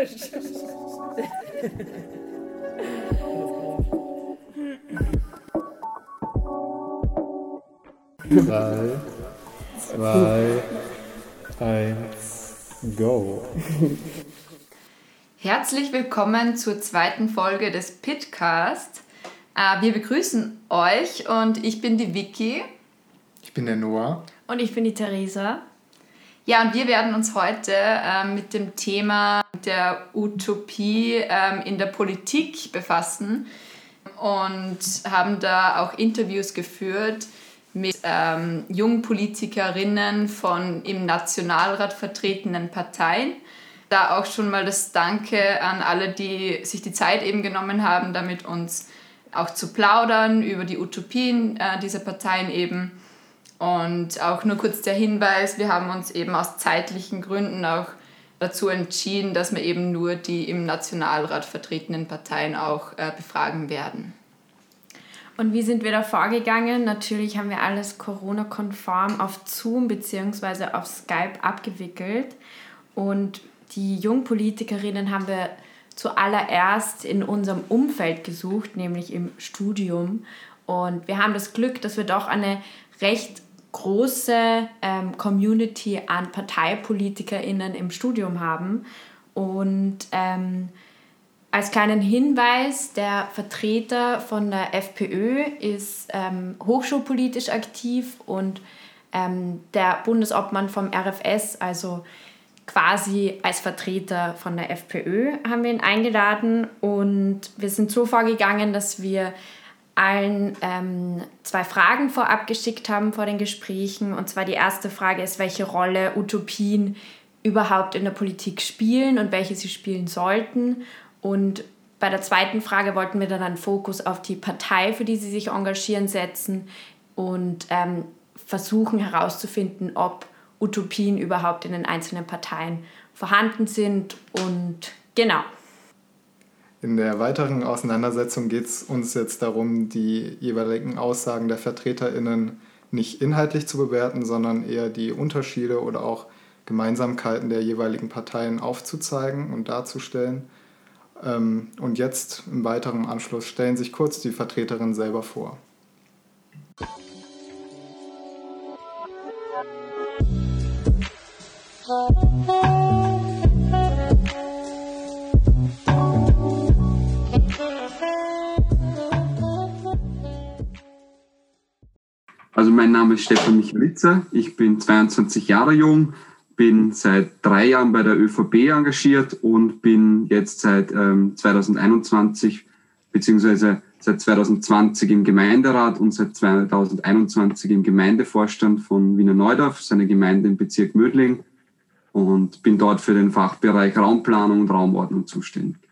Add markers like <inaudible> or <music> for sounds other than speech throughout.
Drei, zwei, eins, go. Herzlich willkommen zur zweiten Folge des Pitcast. Äh, wir begrüßen euch und ich bin die Vicky. Ich bin der Noah. Und ich bin die Theresa. Ja, und wir werden uns heute äh, mit dem Thema der Utopie äh, in der Politik befassen und haben da auch Interviews geführt mit ähm, jungen Politikerinnen von im Nationalrat vertretenen Parteien. Da auch schon mal das Danke an alle, die sich die Zeit eben genommen haben, damit uns auch zu plaudern über die Utopien äh, dieser Parteien eben. Und auch nur kurz der Hinweis, wir haben uns eben aus zeitlichen Gründen auch dazu entschieden, dass wir eben nur die im Nationalrat vertretenen Parteien auch äh, befragen werden. Und wie sind wir da vorgegangen? Natürlich haben wir alles Corona-konform auf Zoom bzw. auf Skype abgewickelt. Und die Jungpolitikerinnen haben wir zuallererst in unserem Umfeld gesucht, nämlich im Studium. Und wir haben das Glück, dass wir doch eine recht große ähm, Community an ParteipolitikerInnen im Studium haben. Und ähm, als kleinen Hinweis, der Vertreter von der FPÖ ist ähm, hochschulpolitisch aktiv und ähm, der Bundesobmann vom RFS, also quasi als Vertreter von der FPÖ, haben wir ihn eingeladen und wir sind so vorgegangen, dass wir allen ähm, zwei Fragen vorab geschickt haben vor den Gesprächen. Und zwar die erste Frage ist, welche Rolle Utopien überhaupt in der Politik spielen und welche sie spielen sollten. Und bei der zweiten Frage wollten wir dann einen Fokus auf die Partei, für die sie sich engagieren, setzen und ähm, versuchen herauszufinden, ob Utopien überhaupt in den einzelnen Parteien vorhanden sind. Und genau. In der weiteren Auseinandersetzung geht es uns jetzt darum, die jeweiligen Aussagen der VertreterInnen nicht inhaltlich zu bewerten, sondern eher die Unterschiede oder auch Gemeinsamkeiten der jeweiligen Parteien aufzuzeigen und darzustellen. Ähm, und jetzt im weiteren Anschluss stellen sich kurz die Vertreterinnen selber vor. <laughs> Also mein Name ist Stefan Michalitzer, ich bin 22 Jahre jung, bin seit drei Jahren bei der ÖVP engagiert und bin jetzt seit ähm, 2021 beziehungsweise seit 2020 im Gemeinderat und seit 2021 im Gemeindevorstand von Wiener Neudorf, seine Gemeinde im Bezirk Mödling und bin dort für den Fachbereich Raumplanung und Raumordnung zuständig.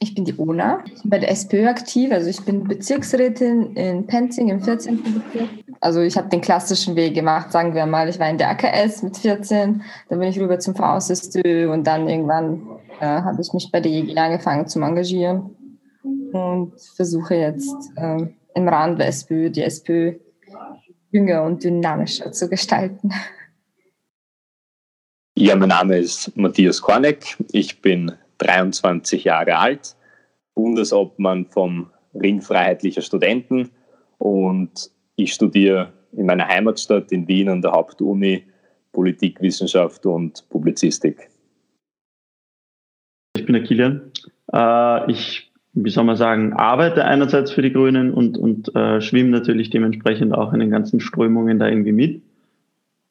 Ich bin die Ona, bei der SPÖ aktiv, also ich bin Bezirksrätin in Penzing im 14. Bezirk. Also ich habe den klassischen Weg gemacht, sagen wir mal. Ich war in der AKS mit 14, dann bin ich rüber zum VSSÖ und dann irgendwann äh, habe ich mich bei der JG angefangen zu engagieren und versuche jetzt äh, im Rahmen der SPÖ die SPÖ jünger und dynamischer zu gestalten. Ja, mein Name ist Matthias Korneck. Ich bin 23 Jahre alt, Bundesobmann vom Ring Freiheitlicher Studenten und ich studiere in meiner Heimatstadt in Wien an der Hauptuni Politikwissenschaft und Publizistik. Ich bin der Kilian. Äh, ich, wie soll man sagen, arbeite einerseits für die Grünen und, und äh, schwimme natürlich dementsprechend auch in den ganzen Strömungen da irgendwie mit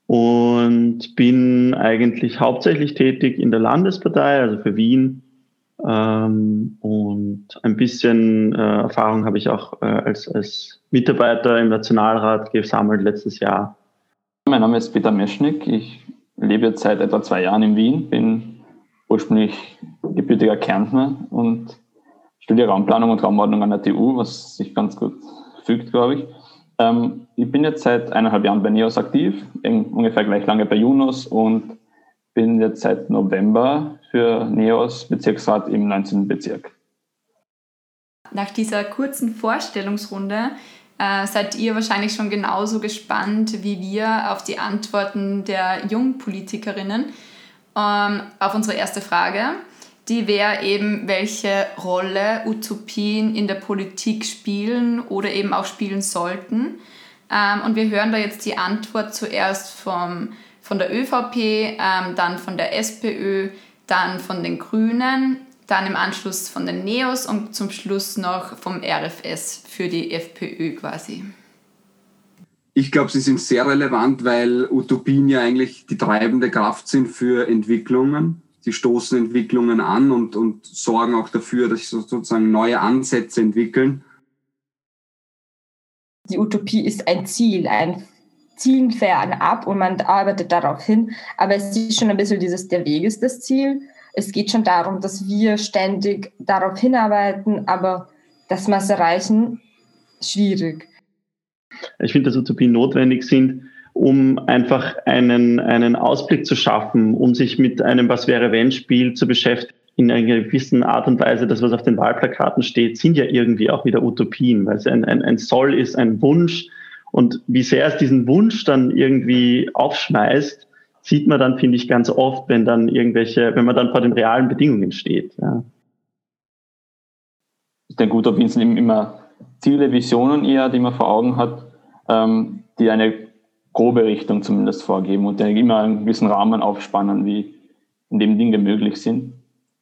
und bin eigentlich hauptsächlich tätig in der Landespartei, also für Wien. Ähm, und ein bisschen äh, Erfahrung habe ich auch äh, als, als Mitarbeiter im Nationalrat gesammelt letztes Jahr. Mein Name ist Peter Meschnik. Ich lebe jetzt seit etwa zwei Jahren in Wien, bin ursprünglich gebürtiger Kärntner und studiere Raumplanung und Raumordnung an der TU, was sich ganz gut fügt, glaube ich. Ähm, ich bin jetzt seit eineinhalb Jahren bei NEOS aktiv, ungefähr gleich lange bei Junos und bin jetzt seit November für NEOS Bezirksrat im 19. Bezirk. Nach dieser kurzen Vorstellungsrunde äh, seid ihr wahrscheinlich schon genauso gespannt wie wir auf die Antworten der Jungpolitikerinnen ähm, auf unsere erste Frage. Die wäre eben, welche Rolle Utopien in der Politik spielen oder eben auch spielen sollten. Ähm, und wir hören da jetzt die Antwort zuerst vom, von der ÖVP, ähm, dann von der SPÖ, dann von den Grünen, dann im Anschluss von den Neos und zum Schluss noch vom RFS für die FPÖ quasi. Ich glaube, sie sind sehr relevant, weil Utopien ja eigentlich die treibende Kraft sind für Entwicklungen die stoßen Entwicklungen an und, und sorgen auch dafür, dass sich sozusagen neue Ansätze entwickeln. Die Utopie ist ein Ziel, ein Ziel fernab und man arbeitet darauf hin. Aber es ist schon ein bisschen dieses, der Weg ist das Ziel. Es geht schon darum, dass wir ständig darauf hinarbeiten, aber dass wir es erreichen, schwierig. Ich finde, dass Utopien notwendig sind, um einfach einen, einen Ausblick zu schaffen, um sich mit einem Was wäre wenn Spiel zu beschäftigen. In einer gewissen Art und Weise, das, was auf den Wahlplakaten steht, sind ja irgendwie auch wieder Utopien, weil es ein, ein, ein Soll ist, ein Wunsch. Und wie sehr es diesen Wunsch dann irgendwie aufschmeißt, sieht man dann, finde ich, ganz oft, wenn dann irgendwelche, wenn man dann vor den realen Bedingungen steht. Ja. Ich denke, Utopien sind immer Ziele, Visionen eher, die man vor Augen hat, ähm, die eine grobe Richtung zumindest vorgeben und immer einen gewissen Rahmen aufspannen, wie in dem Dinge möglich sind.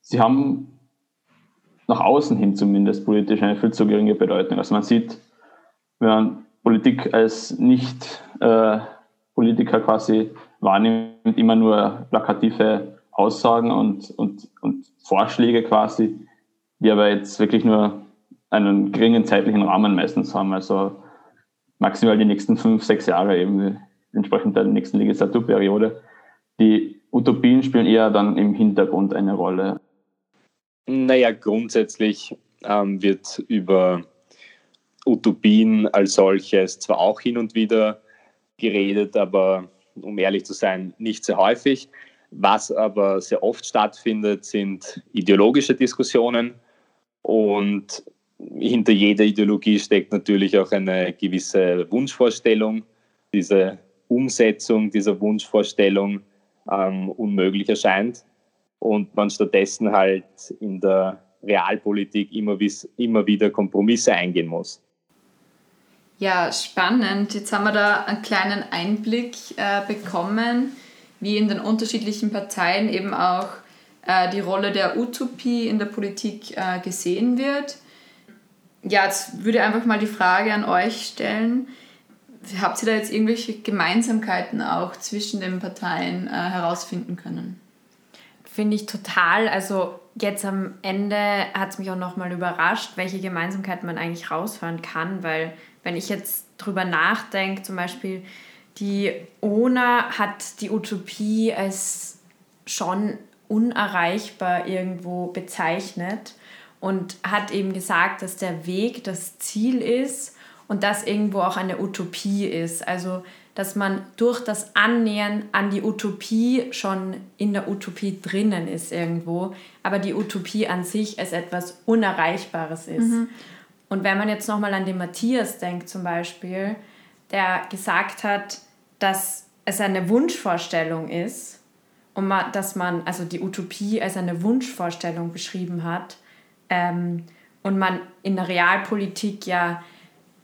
Sie haben nach außen hin zumindest politisch eine viel zu geringe Bedeutung. Also man sieht, wenn man Politik als nicht äh, quasi wahrnimmt, immer nur plakative Aussagen und, und, und Vorschläge quasi, die aber jetzt wirklich nur einen geringen zeitlichen Rahmen meistens haben. Also maximal die nächsten <laughs> fünf, sechs Jahre eben entsprechend der nächsten Legislaturperiode. Die Utopien spielen eher dann im Hintergrund eine Rolle. Naja, grundsätzlich ähm, wird über Utopien als solches zwar auch hin und wieder geredet, aber um ehrlich zu sein, nicht sehr häufig. Was aber sehr oft stattfindet, sind ideologische Diskussionen und hinter jeder Ideologie steckt natürlich auch eine gewisse Wunschvorstellung. Diese Umsetzung dieser Wunschvorstellung ähm, unmöglich erscheint und man stattdessen halt in der Realpolitik immer, immer wieder Kompromisse eingehen muss. Ja, spannend. Jetzt haben wir da einen kleinen Einblick äh, bekommen, wie in den unterschiedlichen Parteien eben auch äh, die Rolle der Utopie in der Politik äh, gesehen wird. Ja, jetzt würde ich einfach mal die Frage an euch stellen habt ihr da jetzt irgendwelche Gemeinsamkeiten auch zwischen den Parteien äh, herausfinden können? Finde ich total. Also jetzt am Ende hat es mich auch nochmal überrascht, welche Gemeinsamkeiten man eigentlich raushören kann, weil wenn ich jetzt drüber nachdenke, zum Beispiel die ONA hat die Utopie als schon unerreichbar irgendwo bezeichnet und hat eben gesagt, dass der Weg das Ziel ist und das irgendwo auch eine Utopie ist. Also, dass man durch das Annähern an die Utopie schon in der Utopie drinnen ist irgendwo, aber die Utopie an sich als etwas Unerreichbares ist. Mhm. Und wenn man jetzt nochmal an den Matthias denkt zum Beispiel, der gesagt hat, dass es eine Wunschvorstellung ist und man, dass man also die Utopie als eine Wunschvorstellung beschrieben hat ähm, und man in der Realpolitik ja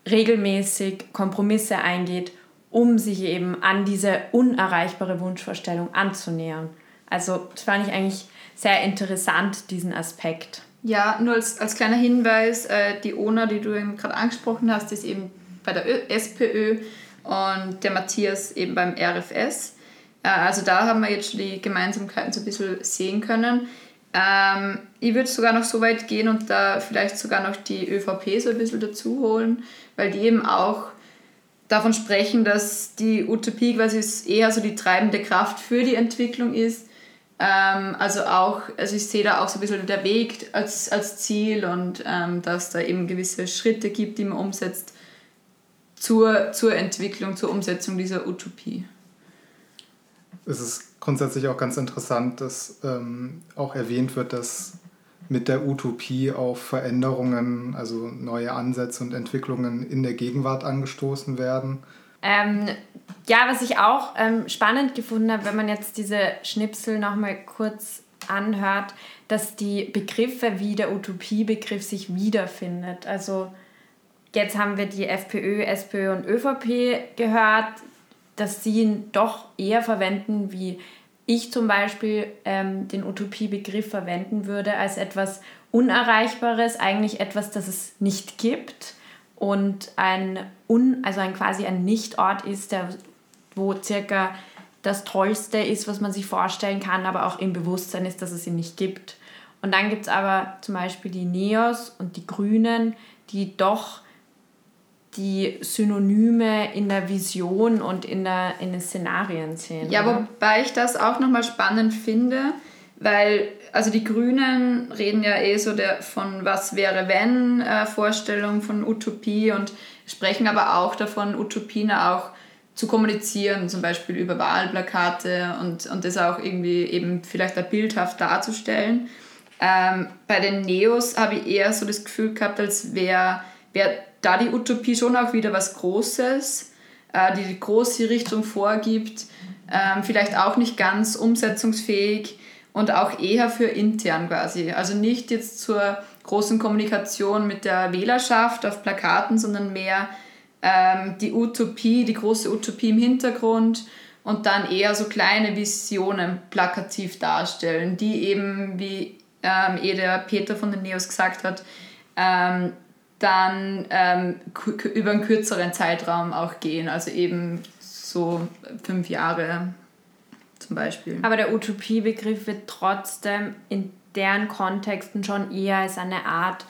regelmäßig Kompromisse eingeht, um sich eben an diese unerreichbare Wunschvorstellung anzunähern. Also das fand ich eigentlich sehr interessant, diesen Aspekt. Ja, nur als, als kleiner Hinweis, äh, die ONA, die du eben gerade angesprochen hast, ist eben bei der Ö SPÖ und der Matthias eben beim RFS. Äh, also da haben wir jetzt schon die Gemeinsamkeiten so ein bisschen sehen können. Ähm, ich würde sogar noch so weit gehen und da vielleicht sogar noch die ÖVP so ein bisschen dazu holen, weil die eben auch davon sprechen, dass die Utopie quasi eher so die treibende Kraft für die Entwicklung ist. Ähm, also auch, also ich sehe da auch so ein bisschen der Weg als, als Ziel und ähm, dass da eben gewisse Schritte gibt, die man umsetzt zur, zur Entwicklung, zur Umsetzung dieser Utopie. Es ist grundsätzlich auch ganz interessant, dass ähm, auch erwähnt wird, dass mit der Utopie auf Veränderungen, also neue Ansätze und Entwicklungen in der Gegenwart angestoßen werden. Ähm, ja, was ich auch ähm, spannend gefunden habe, wenn man jetzt diese Schnipsel nochmal kurz anhört, dass die Begriffe wie der Utopiebegriff sich wiederfindet. Also jetzt haben wir die FPÖ, SPÖ und ÖVP gehört, dass sie ihn doch eher verwenden, wie ich zum Beispiel ähm, den Utopiebegriff verwenden würde, als etwas Unerreichbares, eigentlich etwas, das es nicht gibt und ein, un, also ein quasi ein Nichtort ist, der, wo circa das Tollste ist, was man sich vorstellen kann, aber auch im Bewusstsein ist, dass es ihn nicht gibt. Und dann gibt es aber zum Beispiel die Neos und die Grünen, die doch die Synonyme in der Vision und in, der, in den Szenarien sehen. Ja, oder? wobei ich das auch nochmal spannend finde, weil also die Grünen reden ja eh so der, von was wäre wenn äh, Vorstellung von Utopie und sprechen aber auch davon, Utopien auch zu kommunizieren, zum Beispiel über Wahlplakate und, und das auch irgendwie eben vielleicht auch bildhaft darzustellen. Ähm, bei den Neos habe ich eher so das Gefühl gehabt, als wäre wär da die Utopie schon auch wieder was Großes, äh, die große Richtung vorgibt, ähm, vielleicht auch nicht ganz umsetzungsfähig und auch eher für intern quasi. Also nicht jetzt zur großen Kommunikation mit der Wählerschaft auf Plakaten, sondern mehr ähm, die Utopie, die große Utopie im Hintergrund und dann eher so kleine Visionen plakativ darstellen, die eben, wie ähm, eh der Peter von den Neos gesagt hat, ähm, dann ähm, über einen kürzeren Zeitraum auch gehen, also eben so fünf Jahre zum Beispiel. Aber der Utopiebegriff wird trotzdem in deren Kontexten schon eher als eine Art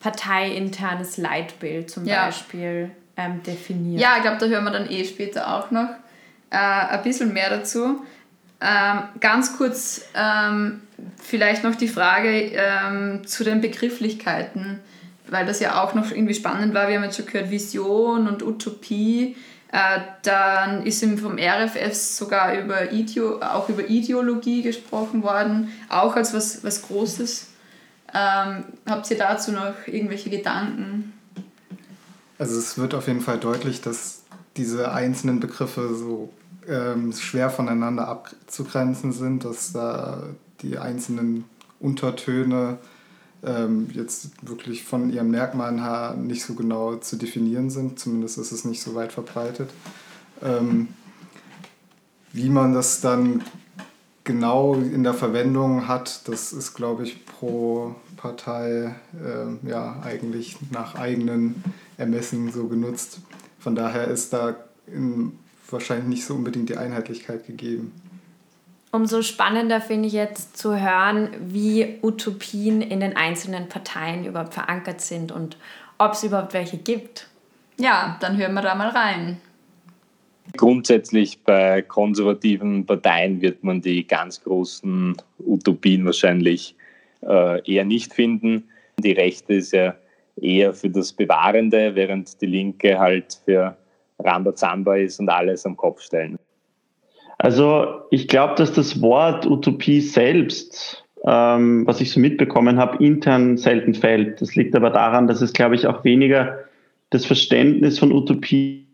parteiinternes Leitbild zum ja. Beispiel ähm, definiert. Ja, ich glaube, da hören wir dann eh später auch noch äh, ein bisschen mehr dazu. Ähm, ganz kurz ähm, vielleicht noch die Frage ähm, zu den Begrifflichkeiten weil das ja auch noch irgendwie spannend war. Wir haben jetzt schon gehört, Vision und Utopie. Äh, dann ist ihm vom RFF sogar über Ideo, auch über Ideologie gesprochen worden, auch als was, was Großes. Ähm, habt ihr dazu noch irgendwelche Gedanken? Also es wird auf jeden Fall deutlich, dass diese einzelnen Begriffe so ähm, schwer voneinander abzugrenzen sind, dass da die einzelnen Untertöne ähm, jetzt wirklich von ihren Merkmalen her nicht so genau zu definieren sind. Zumindest ist es nicht so weit verbreitet. Ähm, wie man das dann genau in der Verwendung hat, das ist, glaube ich, pro Partei äh, ja eigentlich nach eigenen Ermessen so genutzt. Von daher ist da in, wahrscheinlich nicht so unbedingt die Einheitlichkeit gegeben. Umso spannender finde ich jetzt zu hören, wie Utopien in den einzelnen Parteien überhaupt verankert sind und ob es überhaupt welche gibt. Ja, dann hören wir da mal rein. Grundsätzlich bei konservativen Parteien wird man die ganz großen Utopien wahrscheinlich äh, eher nicht finden. Die Rechte ist ja eher für das Bewahrende, während die Linke halt für Rambazamba ist und alles am Kopf stellen. Also ich glaube, dass das Wort Utopie selbst, ähm, was ich so mitbekommen habe, intern selten fällt. Das liegt aber daran, dass es, glaube ich, auch weniger das Verständnis von Utopie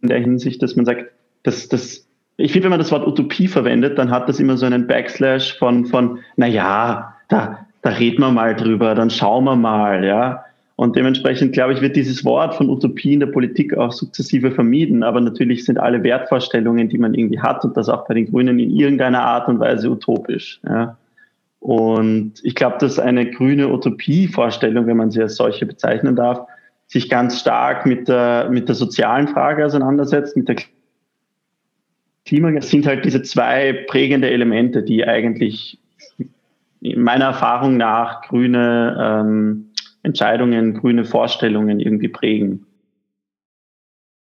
in der Hinsicht, dass man sagt, dass das ich finde, wenn man das Wort Utopie verwendet, dann hat das immer so einen Backslash von, von naja, da, da reden wir mal drüber, dann schauen wir mal, ja. Und dementsprechend, glaube ich, wird dieses Wort von Utopie in der Politik auch sukzessive vermieden. Aber natürlich sind alle Wertvorstellungen, die man irgendwie hat, und das auch bei den Grünen in irgendeiner Art und Weise utopisch. Ja. Und ich glaube, dass eine grüne Utopievorstellung, wenn man sie als solche bezeichnen darf, sich ganz stark mit der, mit der sozialen Frage auseinandersetzt, mit der Klima. Das sind halt diese zwei prägende Elemente, die eigentlich meiner Erfahrung nach grüne ähm, Entscheidungen, grüne Vorstellungen irgendwie prägen.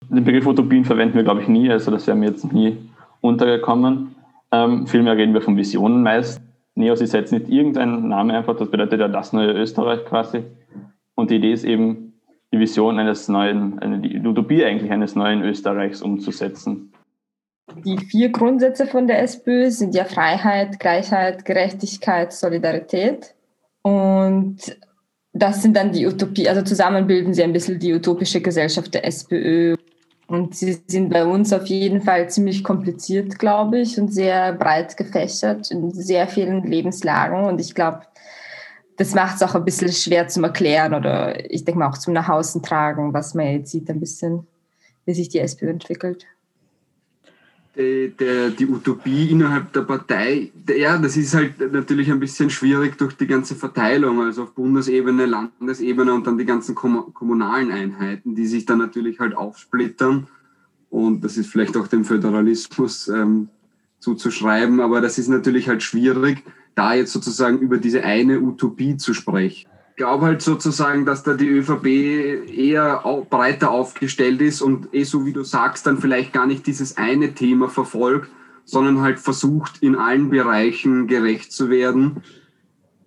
Den Begriff Utopien verwenden wir, glaube ich, nie, also das wäre mir jetzt nie untergekommen. Ähm, vielmehr reden wir von Visionen meist. Neos ist jetzt nicht irgendein Name einfach, das bedeutet ja das neue Österreich quasi. Und die Idee ist eben, die Vision eines neuen, eine, die Utopie eigentlich eines neuen Österreichs umzusetzen. Die vier Grundsätze von der SPÖ sind ja Freiheit, Gleichheit, Gerechtigkeit, Solidarität. Und das sind dann die Utopie, also zusammen bilden sie ein bisschen die utopische Gesellschaft der SPÖ. Und sie sind bei uns auf jeden Fall ziemlich kompliziert, glaube ich, und sehr breit gefächert in sehr vielen Lebenslagen. Und ich glaube, das macht es auch ein bisschen schwer zum Erklären oder ich denke mal auch zum Nachhausen tragen, was man jetzt sieht, ein bisschen, wie sich die SPÖ entwickelt. Die, die, die, Utopie innerhalb der Partei, ja, das ist halt natürlich ein bisschen schwierig durch die ganze Verteilung, also auf Bundesebene, Landesebene und dann die ganzen kommunalen Einheiten, die sich dann natürlich halt aufsplittern. Und das ist vielleicht auch dem Föderalismus ähm, zuzuschreiben, aber das ist natürlich halt schwierig da jetzt sozusagen über diese eine Utopie zu sprechen. Glaube halt sozusagen, dass da die ÖVP eher breiter aufgestellt ist und eh so wie du sagst, dann vielleicht gar nicht dieses eine Thema verfolgt, sondern halt versucht, in allen Bereichen gerecht zu werden.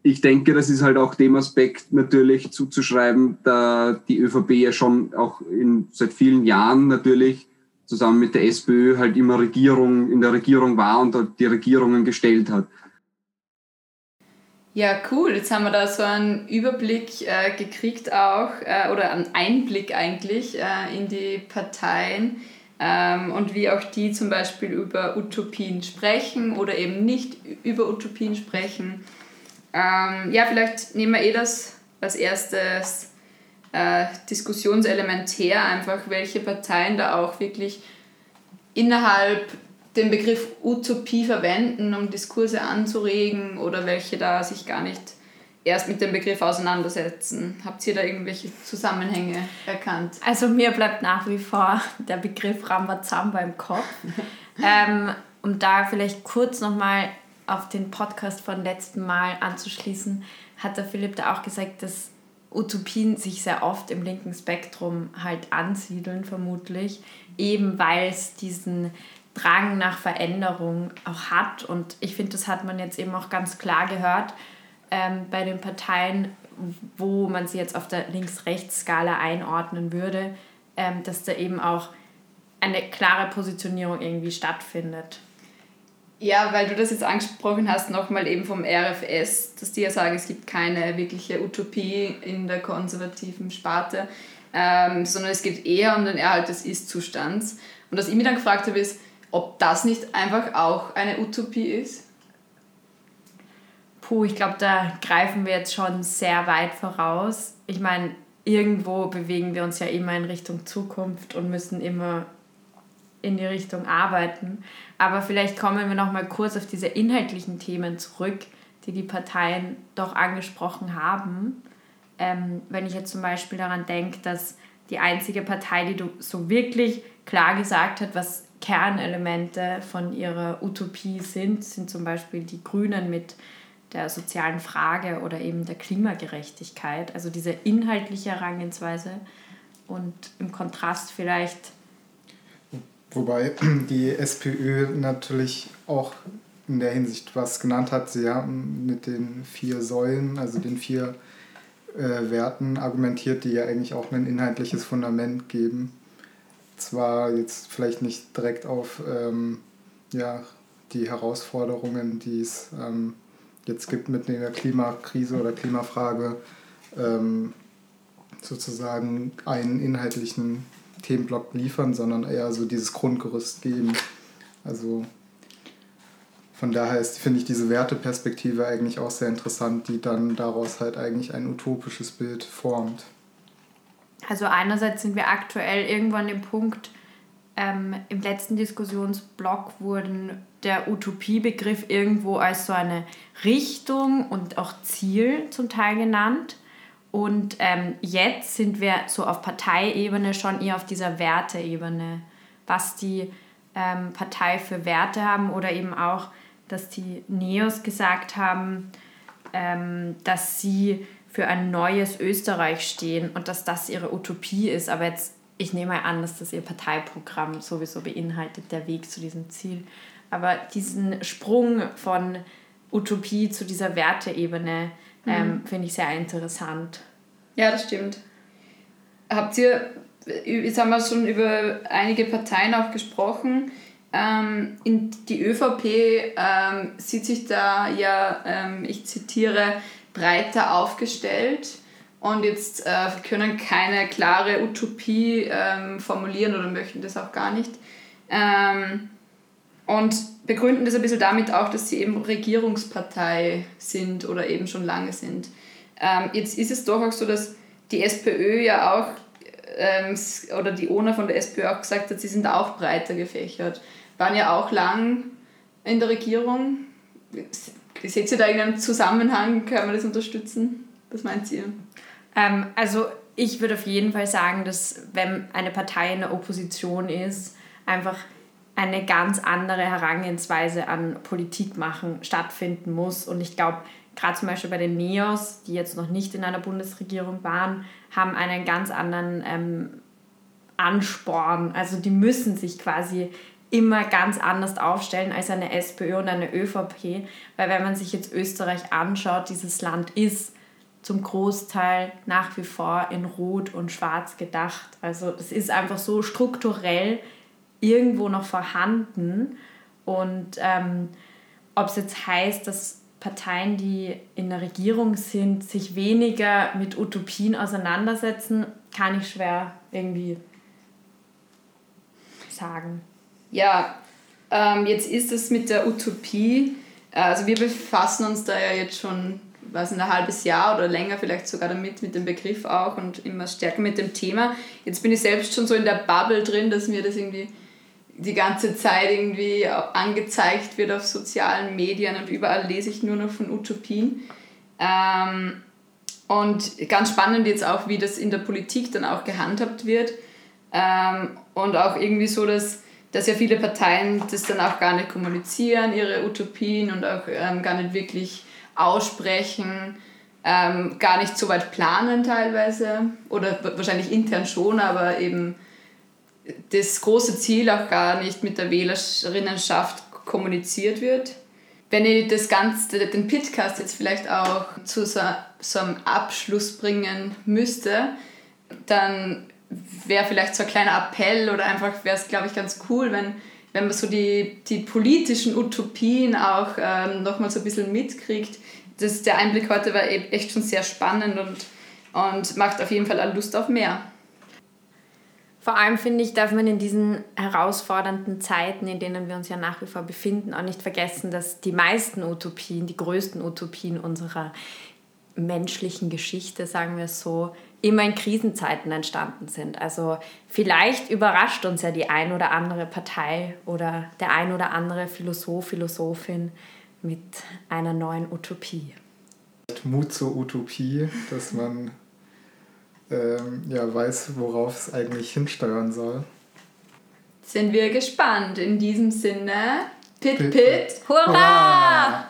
Ich denke, das ist halt auch dem Aspekt natürlich zuzuschreiben, da die ÖVP ja schon auch in, seit vielen Jahren natürlich zusammen mit der SPÖ halt immer Regierung, in der Regierung war und die Regierungen gestellt hat. Ja, cool. Jetzt haben wir da so einen Überblick äh, gekriegt auch, äh, oder einen Einblick eigentlich äh, in die Parteien ähm, und wie auch die zum Beispiel über Utopien sprechen oder eben nicht über Utopien sprechen. Ähm, ja, vielleicht nehmen wir eh das als erstes äh, Diskussionselement her, einfach welche Parteien da auch wirklich innerhalb den Begriff Utopie verwenden, um Diskurse anzuregen oder welche da sich gar nicht erst mit dem Begriff auseinandersetzen. Habt ihr da irgendwelche Zusammenhänge erkannt? Also mir bleibt nach wie vor der Begriff Rambazamba im Kopf. <laughs> ähm, um da vielleicht kurz nochmal auf den Podcast von letzten Mal anzuschließen, hat der Philipp da auch gesagt, dass Utopien sich sehr oft im linken Spektrum halt ansiedeln, vermutlich, eben weil es diesen Drang nach Veränderung auch hat. Und ich finde, das hat man jetzt eben auch ganz klar gehört ähm, bei den Parteien, wo man sie jetzt auf der Links-Rechts-Skala einordnen würde, ähm, dass da eben auch eine klare Positionierung irgendwie stattfindet. Ja, weil du das jetzt angesprochen hast, nochmal eben vom RFS, dass die ja sagen, es gibt keine wirkliche Utopie in der konservativen Sparte, ähm, sondern es geht eher um den Erhalt des Ist-Zustands. Und was ich mir dann gefragt habe, ist, ob das nicht einfach auch eine Utopie ist? Puh, ich glaube, da greifen wir jetzt schon sehr weit voraus. Ich meine, irgendwo bewegen wir uns ja immer in Richtung Zukunft und müssen immer in die Richtung arbeiten. Aber vielleicht kommen wir noch mal kurz auf diese inhaltlichen Themen zurück, die die Parteien doch angesprochen haben. Ähm, wenn ich jetzt zum Beispiel daran denke, dass die einzige Partei, die so wirklich klar gesagt hat, was Kernelemente von ihrer Utopie sind, sind zum Beispiel die Grünen mit der sozialen Frage oder eben der Klimagerechtigkeit, also diese inhaltliche Herangehensweise und im Kontrast vielleicht. Wobei die SPÖ natürlich auch in der Hinsicht was genannt hat. Sie haben mit den vier Säulen, also den vier äh, Werten argumentiert, die ja eigentlich auch ein inhaltliches Fundament geben zwar jetzt vielleicht nicht direkt auf ähm, ja, die Herausforderungen, die es ähm, jetzt gibt mit der Klimakrise oder Klimafrage, ähm, sozusagen einen inhaltlichen Themenblock liefern, sondern eher so dieses Grundgerüst geben. Also von daher finde ich diese Werteperspektive eigentlich auch sehr interessant, die dann daraus halt eigentlich ein utopisches Bild formt. Also einerseits sind wir aktuell irgendwo an dem Punkt, ähm, im letzten Diskussionsblock wurden der Utopiebegriff irgendwo als so eine Richtung und auch Ziel zum Teil genannt. Und ähm, jetzt sind wir so auf Parteiebene schon eher auf dieser Werteebene, was die ähm, Partei für Werte haben oder eben auch, dass die Neos gesagt haben, ähm, dass sie für ein neues Österreich stehen und dass das ihre Utopie ist. Aber jetzt, ich nehme mal an, dass das ihr Parteiprogramm sowieso beinhaltet, der Weg zu diesem Ziel. Aber diesen Sprung von Utopie zu dieser Werteebene mhm. ähm, finde ich sehr interessant. Ja, das stimmt. Habt ihr, jetzt haben wir schon über einige Parteien auch gesprochen. Ähm, in die ÖVP ähm, sieht sich da ja, ähm, ich zitiere, breiter aufgestellt. und jetzt äh, können keine klare Utopie ähm, formulieren oder möchten das auch gar nicht. Ähm, und begründen das ein bisschen damit auch, dass sie eben Regierungspartei sind oder eben schon lange sind. Ähm, jetzt ist es doch auch so, dass die SPÖ ja auch, ähm, oder die ONA von der SPÖ auch gesagt hat, sie sind auch breiter gefächert. Waren ja auch lang in der Regierung. Seht ihr da irgendeinen Zusammenhang? Können wir das unterstützen? Was meint ihr? Ähm, also ich würde auf jeden Fall sagen, dass wenn eine Partei in der Opposition ist, einfach eine ganz andere Herangehensweise an Politik machen stattfinden muss. Und ich glaube, gerade zum Beispiel bei den Neos, die jetzt noch nicht in einer Bundesregierung waren, haben einen ganz anderen ähm, Ansporn. Also die müssen sich quasi immer ganz anders aufstellen als eine SPÖ und eine ÖVP. Weil wenn man sich jetzt Österreich anschaut, dieses Land ist zum Großteil nach wie vor in Rot und Schwarz gedacht. Also es ist einfach so strukturell irgendwo noch vorhanden. Und ähm, ob es jetzt heißt, dass Parteien, die in der Regierung sind, sich weniger mit Utopien auseinandersetzen, kann ich schwer irgendwie sagen. Ja, ähm, jetzt ist es mit der Utopie. Äh, also wir befassen uns da ja jetzt schon nicht, ein halbes Jahr oder länger vielleicht sogar damit, mit dem Begriff auch und immer stärker mit dem Thema. Jetzt bin ich selbst schon so in der Bubble drin, dass mir das irgendwie die ganze Zeit irgendwie angezeigt wird auf sozialen Medien und überall lese ich nur noch von Utopien. Ähm, und ganz spannend jetzt auch, wie das in der Politik dann auch gehandhabt wird. Ähm, und auch irgendwie so, dass, dass ja viele Parteien das dann auch gar nicht kommunizieren, ihre Utopien und auch ähm, gar nicht wirklich aussprechen, ähm, gar nicht so weit planen teilweise. Oder wahrscheinlich intern schon, aber eben das große Ziel auch gar nicht mit der Wählerinnenschaft kommuniziert wird. Wenn ich das Ganze, den Pitcast jetzt vielleicht auch zu so, so einem Abschluss bringen müsste, dann wäre vielleicht so ein kleiner Appell oder einfach wäre es, glaube ich, ganz cool, wenn, wenn man so die, die politischen Utopien auch ähm, nochmal so ein bisschen mitkriegt. Das, der Einblick heute war e-, echt schon sehr spannend und, und macht auf jeden Fall auch Lust auf mehr. Vor allem finde ich, darf man in diesen herausfordernden Zeiten, in denen wir uns ja nach wie vor befinden, auch nicht vergessen, dass die meisten Utopien, die größten Utopien unserer menschlichen Geschichte, sagen wir es so, immer in Krisenzeiten entstanden sind. Also vielleicht überrascht uns ja die ein oder andere Partei oder der ein oder andere Philosoph, Philosophin mit einer neuen Utopie. Mut zur Utopie, dass man ähm, ja, weiß, worauf es eigentlich hinsteuern soll. Sind wir gespannt. In diesem Sinne, Pit Pit, Hurra! Hurra!